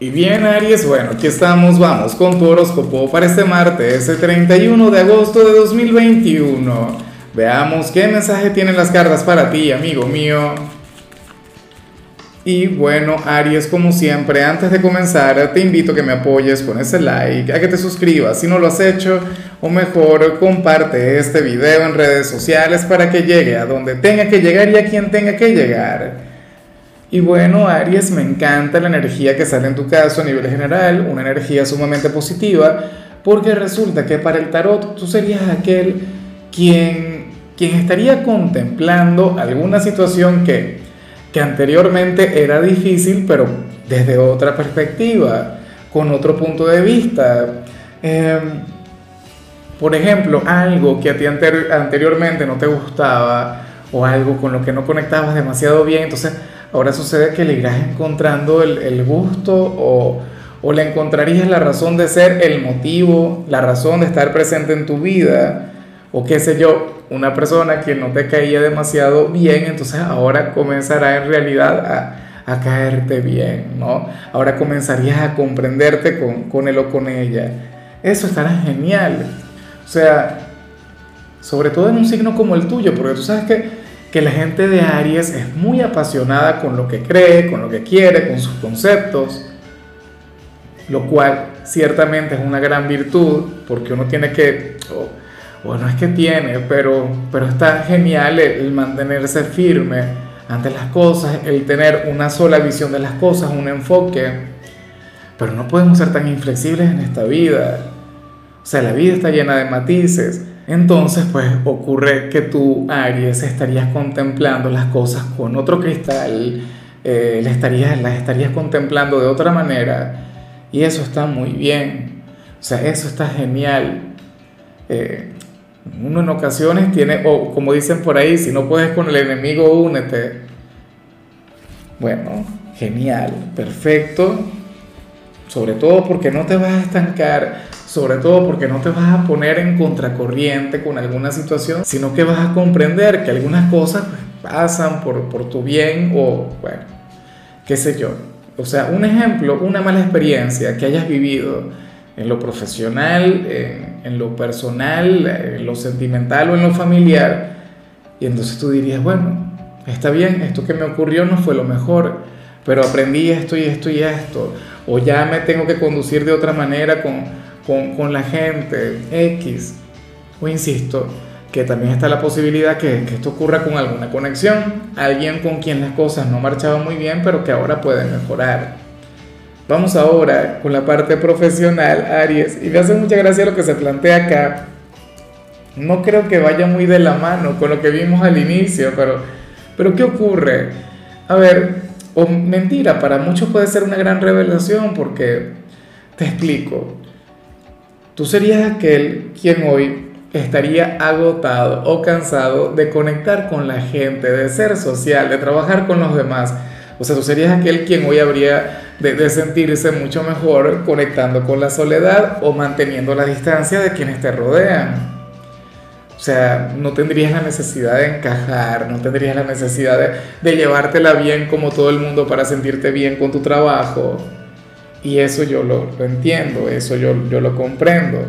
Y bien, Aries, bueno, aquí estamos, vamos con tu horóscopo para este martes, el 31 de agosto de 2021. Veamos qué mensaje tienen las cartas para ti, amigo mío. Y bueno, Aries, como siempre, antes de comenzar, te invito a que me apoyes con ese like, a que te suscribas si no lo has hecho, o mejor, comparte este video en redes sociales para que llegue a donde tenga que llegar y a quien tenga que llegar. Y bueno, Aries, me encanta la energía que sale en tu caso a nivel general, una energía sumamente positiva, porque resulta que para el tarot tú serías aquel quien, quien estaría contemplando alguna situación que, que anteriormente era difícil, pero desde otra perspectiva, con otro punto de vista. Em, por ejemplo, algo que a ti anteriormente no te gustaba o algo con lo que no conectabas demasiado bien, entonces Ahora sucede que le irás encontrando el, gusto o, o, le encontrarías la razón de ser, el motivo, la razón de estar presente en tu vida, o qué sé yo, una persona que no te caía demasiado bien, entonces ahora comenzará en realidad a, a caerte bien, ¿no? Ahora comenzarías a comprenderte con, con él o con ella. Eso estará genial. O sea, sobre todo en un signo como el tuyo, porque tú sabes que que la gente de Aries es muy apasionada con lo que cree, con lo que quiere, con sus conceptos, lo cual ciertamente es una gran virtud, porque uno tiene que, bueno, es que tiene, pero, pero está genial el, mantenerse firme ante las cosas, el tener una sola visión de las cosas, un enfoque, pero no podemos ser tan inflexibles en esta vida. O sea, la vida está llena de matices entonces, pues ocurre que tú, Aries, estarías contemplando las cosas con otro cristal, eh, las estarías contemplando de otra manera, y eso está muy bien. O sea, eso está genial. Eh, uno en ocasiones tiene, o como dicen por ahí, si no puedes con el enemigo, únete. Bueno, genial, perfecto. Sobre todo porque no te vas a estancar sobre todo porque no te vas a poner en contracorriente con alguna situación, sino que vas a comprender que algunas cosas pues, pasan por, por tu bien o, bueno, qué sé yo. O sea, un ejemplo, una mala experiencia que hayas vivido en lo profesional, en, lo personal, en lo sentimental o en lo familiar, y entonces tú dirías, bueno, está bien, esto que me ocurrió no fue lo mejor, pero aprendí esto y esto y esto, o ya me tengo que conducir de otra manera con con, la gente X, o insisto, que también está la posibilidad que, que, esto ocurra con alguna conexión, alguien con quien las cosas no marchaban muy bien, pero que ahora puede mejorar. Vamos ahora con la parte profesional, Aries, y me hace mucha gracia lo que se plantea acá. No creo que vaya muy de la mano con lo que vimos al inicio, pero, pero ¿qué ocurre? A ver, o mentira, para muchos puede ser una gran revelación porque, te explico, Tú serías aquel quien hoy estaría agotado o cansado de conectar con la gente, de ser social, de trabajar con los demás. O sea, tú serías aquel quien hoy habría de, sentirse mucho mejor conectando con la soledad o manteniendo la distancia de quienes te rodean. O sea, no tendrías la necesidad de encajar, no tendrías la necesidad de, de llevártela bien como todo el mundo para sentirte bien con tu trabajo. Y eso yo lo, entiendo, eso yo, yo lo comprendo.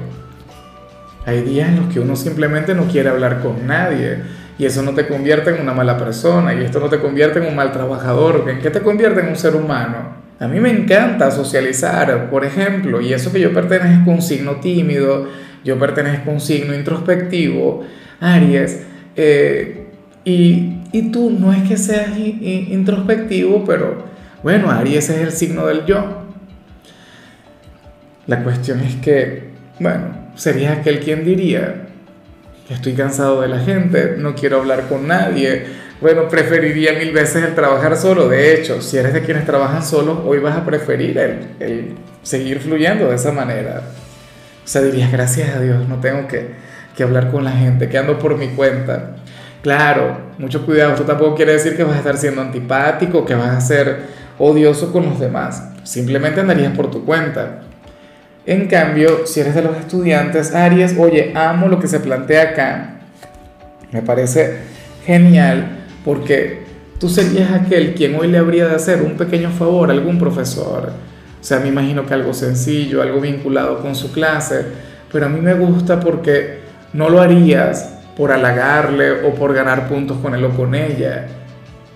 Hay días en los que uno simplemente no quiere hablar con nadie y eso no te convierte en una mala persona y esto no te convierte en un mal trabajador. ¿En qué te convierte en un ser humano? A mí me encanta socializar, por ejemplo, y eso que yo pertenezco a un signo tímido, yo pertenezco a un signo introspectivo, Aries, eh, y, y, tú no es que seas introspectivo, pero bueno, Aries es el signo del yo. La cuestión es que, bueno, sería aquel quien diría, estoy cansado de la gente, no quiero hablar con nadie, bueno, preferiría mil veces el trabajar solo. De hecho, si eres de quienes trabajan solos, hoy vas a preferir el, seguir fluyendo de esa manera. O sea, dirías, gracias a Dios, no tengo que, que hablar con la gente, que ando por mi cuenta. Claro, mucho cuidado, esto tampoco quiere decir que vas a estar siendo antipático, que vas a ser odioso con los demás. Simplemente andarías por tu cuenta. En cambio, si eres de los estudiantes, Aries, oye, amo lo que se plantea acá. Me parece genial porque tú serías aquel quien hoy le habría de hacer un pequeño favor a algún profesor O sea, me imagino que algo sencillo, algo vinculado con su clase, pero a mí me gusta porque no lo harías por halagarle o por ganar puntos con él o con ella.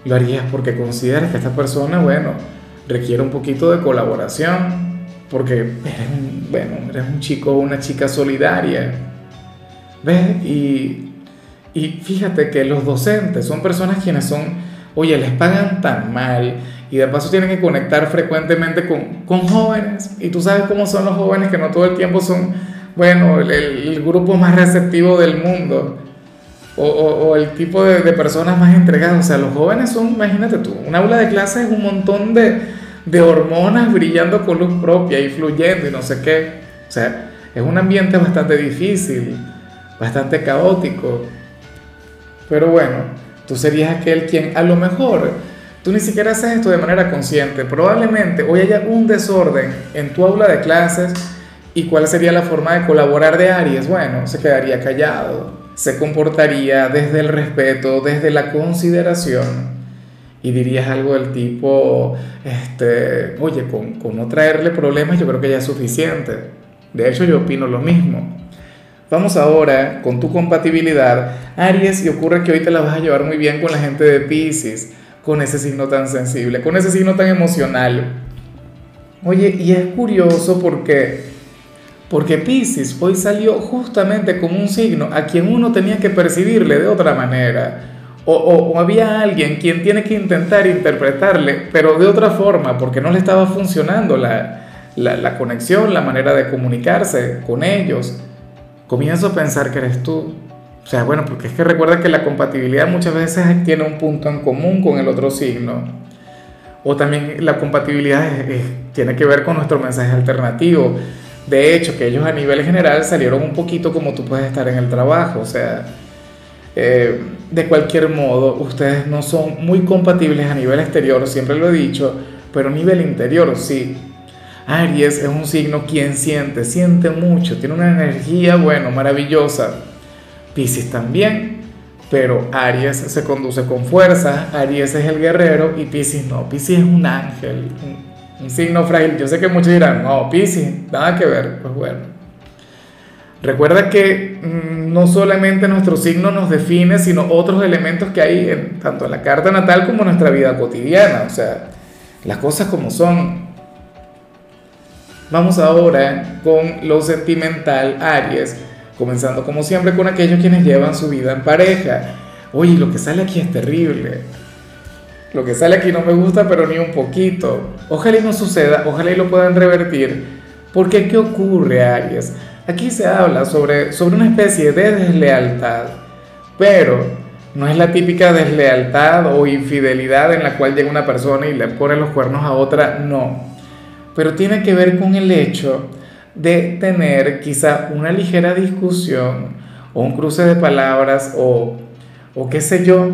Lo harías porque consideras que esta persona, bueno, requiere un poquito de colaboración, porque eres un, bueno, eres un chico o una chica solidaria. ¿Ves? Y, y fíjate que los docentes son personas quienes son, oye, les pagan tan mal y de paso tienen que conectar frecuentemente con, con jóvenes. Y tú sabes cómo son los jóvenes que no todo el tiempo son, bueno, el, grupo más receptivo del mundo. O, o, el tipo de, de, personas más entregadas. O sea, los jóvenes son, imagínate tú, un aula de clase es un montón de, de hormonas brillando con luz propia y fluyendo y no sé qué. O sea, es un ambiente bastante difícil, bastante caótico. Pero bueno, tú serías aquel quien a lo mejor tú ni siquiera haces esto de manera consciente. Probablemente hoy haya un desorden en tu aula de clases y cuál sería la forma de colaborar de Aries. Bueno, se quedaría callado, se comportaría desde el respeto, desde la consideración y dirías algo del tipo, este, oye, con, con, no traerle problemas yo creo que ya es suficiente. De hecho, yo opino lo mismo. Vamos ahora con tu compatibilidad, Aries, y ocurre que hoy te la vas a llevar muy bien con la gente de Pisces, con ese signo tan sensible, con ese signo tan emocional. Oye, y es curioso porque, porque Pisces hoy salió justamente como un signo a quien uno tenía que percibirle de otra manera o, había alguien quien tiene que intentar interpretarle, pero de otra forma, porque no le estaba funcionando la, la, la, conexión, la manera de comunicarse con ellos. Comienzo a pensar que eres tú. O sea, bueno, porque es que recuerda que la compatibilidad muchas veces tiene un punto en común con el otro signo. O también la compatibilidad tiene que ver con nuestro mensaje alternativo. De hecho, que ellos a nivel general salieron un poquito como tú puedes estar en el trabajo. O sea, eh, de cualquier modo, ustedes no son muy compatibles a nivel exterior, siempre lo he dicho, pero a nivel interior sí. Aries es un signo quien siente, siente mucho, tiene una energía, bueno, maravillosa. Pisces también, pero Aries se conduce con fuerza, Aries es el guerrero y Pisces no, Pisces es un ángel, un, signo frágil. Yo sé que muchos dirán, no, Pisces, nada que ver, pues bueno. Recuerda que mm, no solamente nuestro signo nos define, sino otros elementos que hay en, tanto en la carta natal como en nuestra vida cotidiana. O sea, las cosas como son. Vamos ahora con lo sentimental, Aries, comenzando como siempre con aquellos quienes llevan su vida en pareja. Oye, lo que sale aquí es terrible. Lo que sale aquí no me gusta, pero ni un poquito. Ojalá y no suceda, ojalá y lo puedan revertir. Porque ¿qué ocurre, Aries? Aquí se habla sobre, sobre una especie de deslealtad, pero no es la típica deslealtad o infidelidad en la cual llega una persona y le pone los cuernos a otra, no. Pero tiene que ver con el hecho de tener quizá una ligera discusión o un cruce de palabras o, o qué sé yo,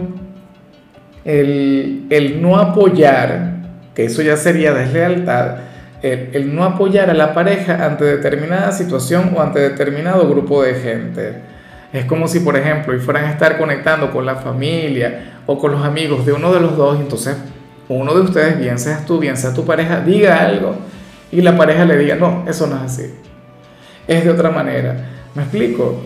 el, el no apoyar, que eso ya sería deslealtad, el, no apoyar a la pareja ante determinada situación o ante determinado grupo de gente. Es como si, por ejemplo, y fueran a estar conectando con la familia o con los amigos de uno de los dos, entonces uno de ustedes, bien seas tú, bien sea tu pareja, diga algo y la pareja le diga, no, eso no es así. Es de otra manera. ¿Me explico?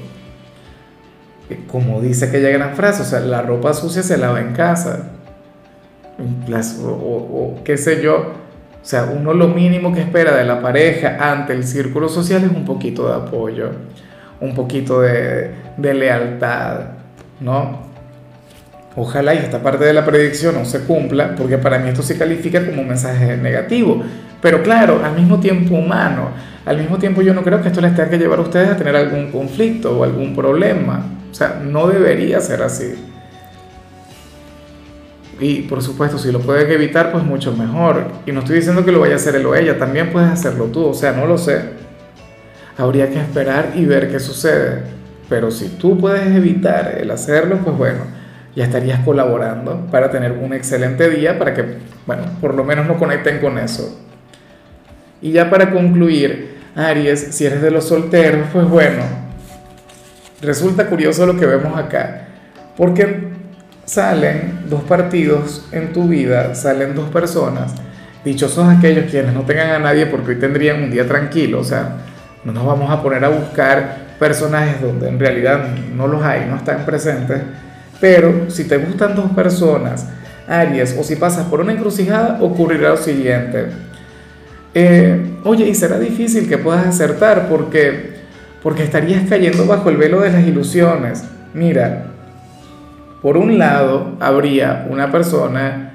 Como dice aquella gran frase, o sea, la ropa sucia se lava en casa. O qué sé yo, o sea, uno lo mínimo que espera de la pareja ante el círculo social es un poquito de apoyo, un poquito de, lealtad, ¿no? Ojalá y esta parte de la predicción no se cumpla, porque para mí esto se califica como un mensaje negativo. Pero claro, al mismo tiempo humano, al mismo tiempo yo no creo que esto les tenga que llevar a ustedes a tener algún conflicto o algún problema. O sea, no debería ser así. Y por supuesto, si lo puedes evitar, pues mucho mejor. Y no estoy diciendo que lo vaya a hacer él o ella, también puedes hacerlo tú, o sea, no lo sé. Habría que esperar y ver qué sucede. Pero si tú puedes evitar el hacerlo, pues bueno, ya estarías colaborando para tener un excelente día, para que, bueno, por lo menos no conecten con eso. Y ya para concluir, Aries, si eres de los solteros, pues bueno, resulta curioso lo que vemos acá. Porque salen dos partidos en tu vida, salen dos personas dichosos aquellos quienes no tengan a nadie porque hoy tendrían un día tranquilo, o sea, no nos vamos a poner a buscar personajes donde en realidad no los hay, no están presentes, pero si te gustan dos personas, Aries, o si pasas por una encrucijada, ocurrirá lo siguiente. Eh, oye, y será difícil que puedas acertar porque, porque estarías cayendo bajo el velo de las ilusiones. Mira, por un lado habría una persona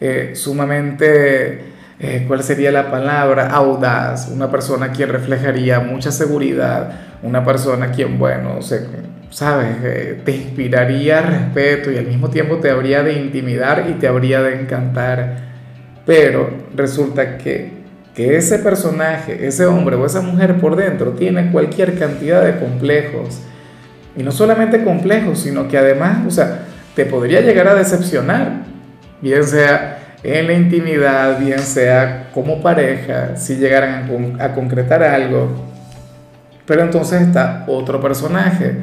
eh, sumamente, eh, ¿cuál sería la palabra? Audaz, una persona quien reflejaría mucha seguridad, una persona quien, bueno, se, sabes, eh, te inspiraría respeto y al mismo tiempo te habría de intimidar y te habría de encantar. Pero resulta que, que ese personaje, ese hombre o esa mujer por dentro tiene cualquier cantidad de complejos. Y no solamente complejos, sino que además, o sea, te podría llegar a decepcionar, bien sea en la intimidad, bien sea como pareja, si llegaran a, a concretar algo. Pero entonces está otro personaje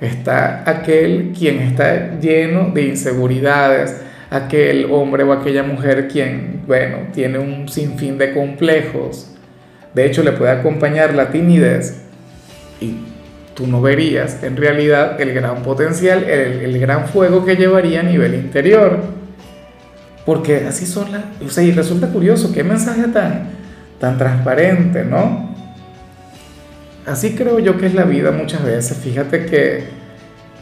está aquel quien está lleno de inseguridades, aquel hombre o aquella mujer quien, bueno, tiene un sinfín de complejos. De hecho, le puede acompañar la timidez y tú no verías en realidad el gran potencial, el, gran fuego que llevaría a nivel interior. Porque así son las... O sea, y resulta curioso, qué mensaje tan, tan transparente, ¿no? Así creo yo que es la vida muchas veces. Fíjate que,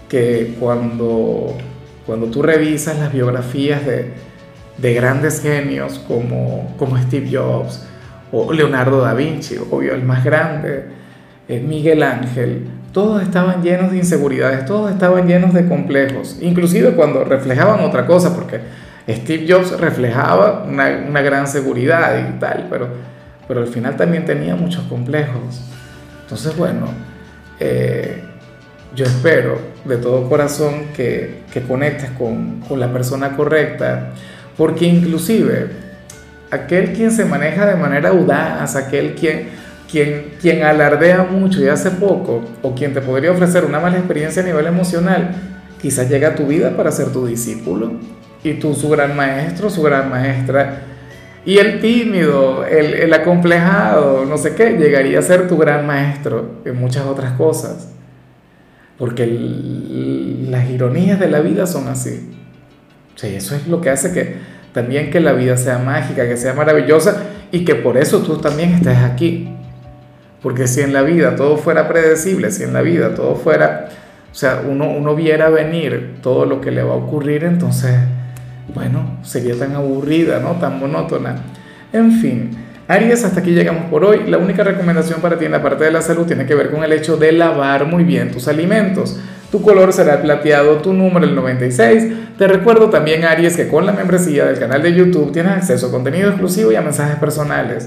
que cuando, cuando tú revisas las biografías de, de grandes genios como, como Steve Jobs o Leonardo da Vinci, obvio, el más grande, eh, Miguel Ángel, todos estaban llenos de inseguridades, todos estaban llenos de complejos, inclusive cuando reflejaban otra cosa, porque Steve Jobs reflejaba una, gran seguridad y tal, pero, pero al final también tenía muchos complejos. Entonces, bueno, eh, yo espero de todo corazón que, que conectes con, con, la persona correcta, porque inclusive aquel quien se maneja de manera audaz, aquel quien, quien, quien alardea mucho y hace poco, o quien te podría ofrecer una mala experiencia a nivel emocional, quizás llega a tu vida para ser tu discípulo y tú su gran maestro, su gran maestra y el tímido, el, el, acomplejado, no sé qué, llegaría a ser tu gran maestro en muchas otras cosas. Porque las ironías de la vida son así. Sí, eso es lo que hace que también que la vida sea mágica, que sea maravillosa y que por eso tú también estés aquí. Porque si en la vida todo fuera predecible, si en la vida todo fuera, o sea, uno, uno viera venir todo lo que le va a ocurrir, entonces bueno, sería tan aburrida, ¿no? Tan monótona. En fin, Aries, hasta aquí llegamos por hoy. La única recomendación para ti en la parte de la salud tiene que ver con el hecho de lavar muy bien tus alimentos. Tu color será el plateado, tu número el 96. Te recuerdo también, Aries, que con la membresía del canal de YouTube tienes acceso a contenido exclusivo y a mensajes personales.